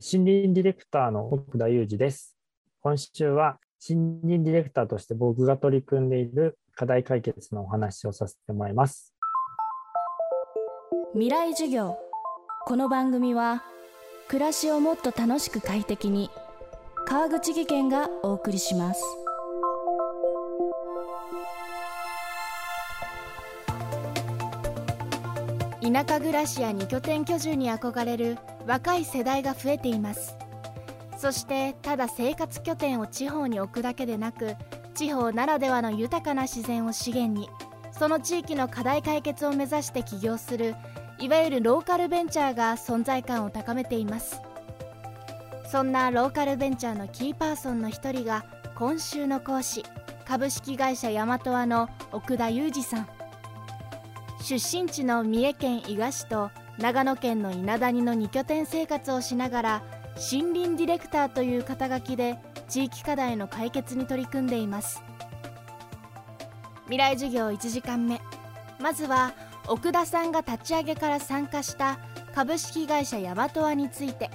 森林ディレクターの奥田裕二です。今週は森林ディレクターとして僕が取り組んでいる課題解決のお話をさせてもらいます。未来授業この番組は暮らしをもっと楽しく快適に川口義賢がお送りします。田舎暮らしや二拠点居住に憧れる若い世代が増えています。そしてただ生活拠点を地方に置くだけでなく地方ならではの豊かな自然を資源にその地域の課題解決を目指して起業するいわゆるローカルベンチャーが存在感を高めています。そんなローカルベンチャーのキーパーソンの一人が今週の講師株式会社ヤマトアの奥田裕二さん。出身地の三重県伊賀市と長野県の稲谷の2拠点生活をしながら森林ディレクターという肩書きで地域課題の解決に取り組んでいます。未来授業1時間目。まずは奥田さんが立ち上げから参加した株式会社ヤマトアについて。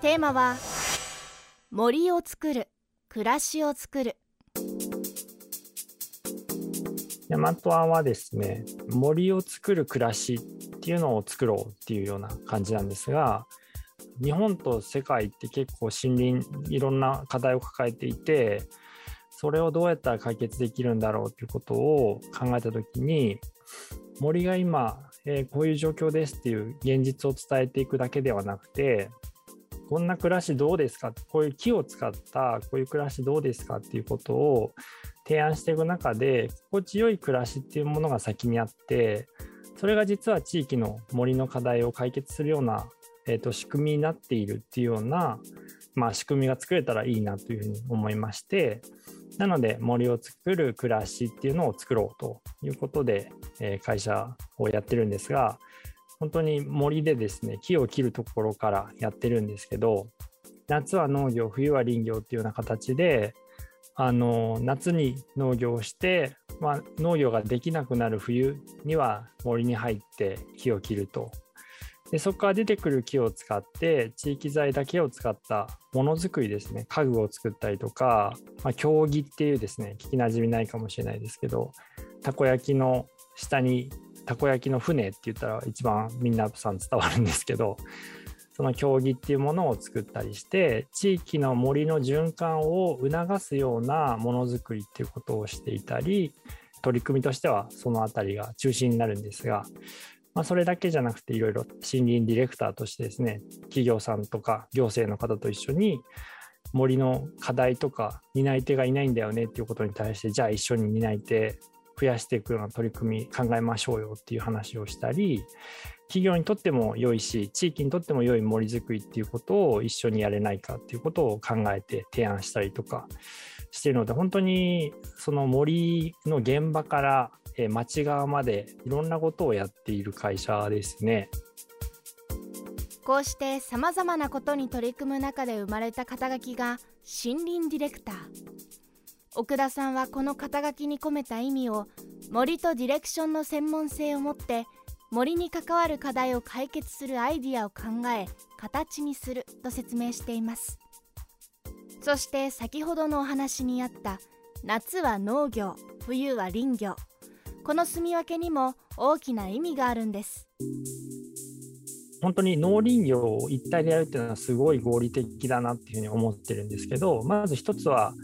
テーマは森を作る暮らしを作る。ヤマトアはですね森を作る暮らしっていうのを作ろうっていうような感じなんですが日本と世界って結構森林いろんな課題を抱えていてそれをどうやったら解決できるんだろうっていうことを考えた時に森が今、えー、こういう状況ですっていう現実を伝えていくだけではなくてこんな暮らしどうですか？こういう木を使ったこういう暮らしどうですかっていうことを提案していく中で心地よい暮らしっていうものが先にあってそれが実は地域の森の課題を解決するような、えーと、仕組みになっているっていうような、まあ、仕組みが作れたらいいなというふうに思いましてなので森を作る暮らしっていうのを作ろうということで、えー、会社をやってるんですが本当に森でですね木を切るところからやってるんですけど夏は農業冬は林業っていうような形であの夏に農業をして、まあ、農業ができなくなる冬には森に入って木を切ると。でそこから出てくる木を使って地域材だけを使ったものづくりですね家具を作ったりとか、まあ、競技っていうですね聞きなじみないかもしれないですけどたこ焼きの下にたこ焼きの船って言ったら一番みんなさん伝わるんですけどその競技っていうものを作ったりして地域の森の循環を促すようなものづくりっていうことをしていたり取り組みとしてはその辺りが中心になるんですが、まあ、それだけじゃなくていろいろ森林ディレクターとしてですね企業さんとか行政の方と一緒に森の課題とか担い手がいないんだよねっていうことに対してじゃあ一緒に担い手増やしていくような取り組み考えましょうよっていう話をしたり企業にとっても良いし地域にとっても良い森づくりっていうことを一緒にやれないかっていうことを考えて提案したりとかしているので本当にその森の現場から町側までいろんなことをやっている会社ですね。こうしてさまざまなことに取り組む中で生まれた肩書きが森林ディレクター奥田さんはこの肩書きに込めた意味を森とディレクションの専門性を持って森に関わる課題を解決するアイディアを考え形にすると説明しています。そして先ほどのお話にあった夏は農業冬は林業。この住み分けにも大きな意味があるんです。本当に農林業を一体でやるっていうのはすごい合理的だなっていうふうに思ってるんですけどまず一つは、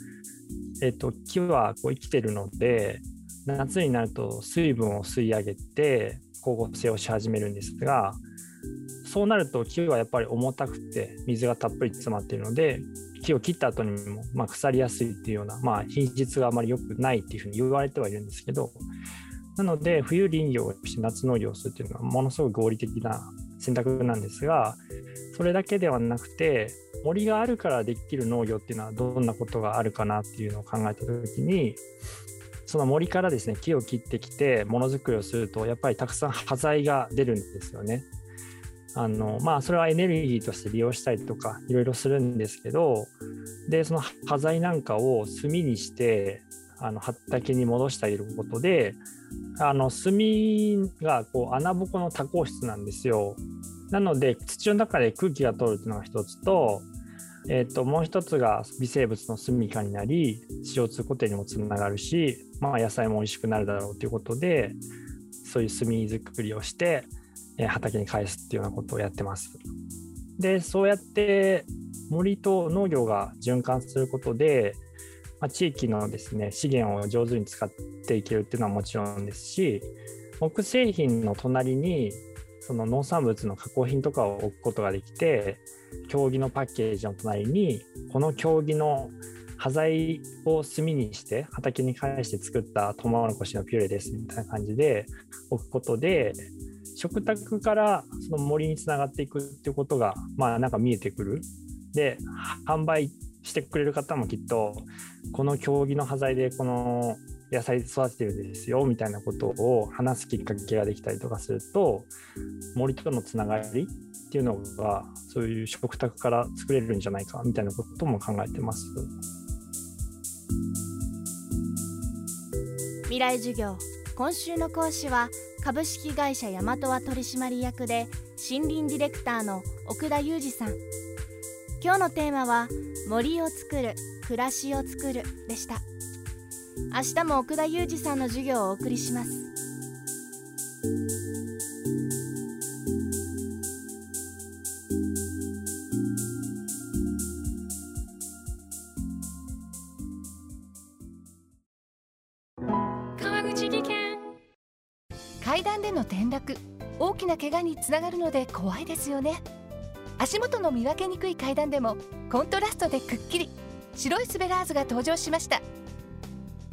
えっと、木はこう生きてるので夏になると水分を吸い上げて光合成をし始めるんですがそうなると木はやっぱり重たくて水がたっぷり詰まっているので木を切った後にもま腐りやすいっていうような、まあ、品質があまり良くないっていうふうに言われてはいるんですけどなので冬林業をして夏農業をするっていうのはものすごく合理的な選択なんですがそれだけではなくて森があるからできる農業っていうのはどんなことがあるかなっていうのを考えた時にその森からですね木を切ってきてものづくりをするとやっぱりたくさん端材が出るんですよね。あのまあそれはエネルギーとして利用したりとかいろいろするんですけどでその端材なんかを炭にしてあの畑に戻してあげることであの炭がこう穴ぼこの多孔質なんですよ。なので土の中で空気が通るっていうのが一つと,、えー、ともう一つが微生物の住みかになり CO2 固定にもつながるし、まあ、野菜も美味しくなるだろうということでそういう炭作りをして、えー、畑に返すっていうようなことをやってます。でそうやって森と農業が循環することで、まあ、地域のですね資源を上手に使っていけるっていうのはもちろんですし木製品の隣にその農産物の加工品とかを置くことができて競技のパッケージの隣にこの競技の端材を炭にして畑に返して作ったトウモロコシのピューレですみたいな感じで置くことで食卓からその森につながっていくっていうことがまあなんか見えてくる。で販売してくれる方もきっとこの競技の端材でこの野菜育ててるんですよみたいなことを話すきっかけができたりとかすると森とのつながりっていうのがそういう食卓から作れるんじゃないかみたいなことも考えてます。未来授業。今週の講師は株式会社大和は取締役で森林ディレクターの奥田裕二さん。今日のテーマは森を作る暮らしを作るでした。明日も奥田裕二さんの授業をお送りします。川口技研。階段での転落大きな怪我につながるので怖いですよね。足元の見分けにくい階段でもコントラストでくっきり。白いスベラーズが登場しました。